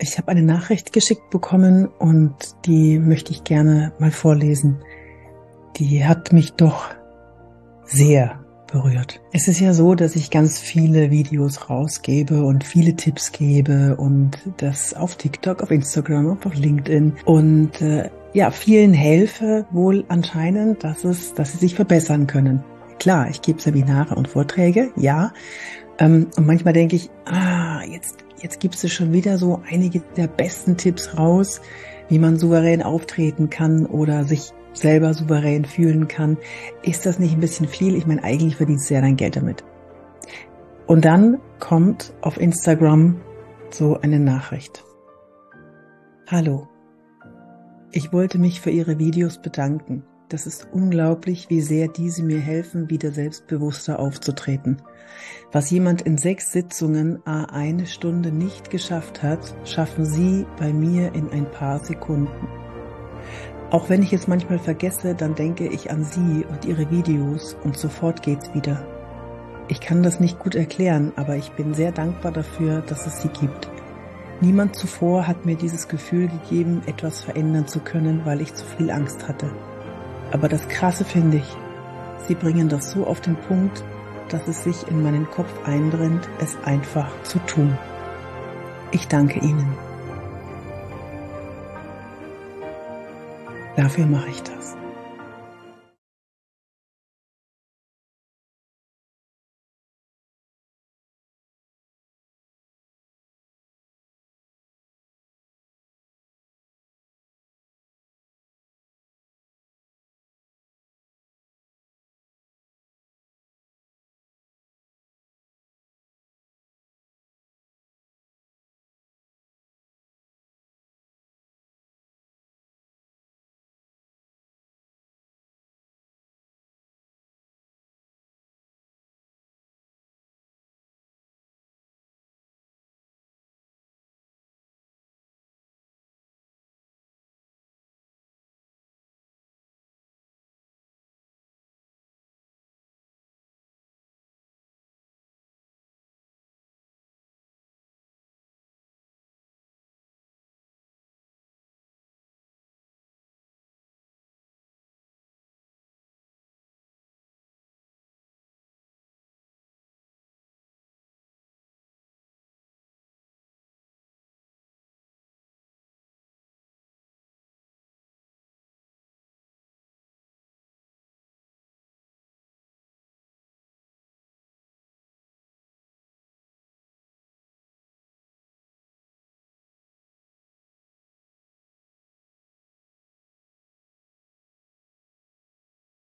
ich habe eine Nachricht geschickt bekommen und die möchte ich gerne mal vorlesen. Die hat mich doch sehr berührt. Es ist ja so, dass ich ganz viele Videos rausgebe und viele Tipps gebe und das auf TikTok, auf Instagram, auf LinkedIn und äh, ja, vielen helfe wohl anscheinend, dass es, dass sie sich verbessern können. Klar, ich gebe Seminare und Vorträge, ja. Ähm, und manchmal denke ich, ah, jetzt, jetzt gibst du schon wieder so einige der besten Tipps raus, wie man souverän auftreten kann oder sich selber souverän fühlen kann. Ist das nicht ein bisschen viel? Ich meine, eigentlich verdienst du ja dein Geld damit. Und dann kommt auf Instagram so eine Nachricht. Hallo. Ich wollte mich für Ihre Videos bedanken. Das ist unglaublich, wie sehr diese mir helfen, wieder selbstbewusster aufzutreten. Was jemand in sechs Sitzungen a eine Stunde nicht geschafft hat, schaffen Sie bei mir in ein paar Sekunden. Auch wenn ich es manchmal vergesse, dann denke ich an Sie und Ihre Videos und sofort geht's wieder. Ich kann das nicht gut erklären, aber ich bin sehr dankbar dafür, dass es Sie gibt. Niemand zuvor hat mir dieses Gefühl gegeben, etwas verändern zu können, weil ich zu viel Angst hatte. Aber das Krasse finde ich, Sie bringen das so auf den Punkt, dass es sich in meinen Kopf einbrennt, es einfach zu tun. Ich danke Ihnen. Dafür mache ich das.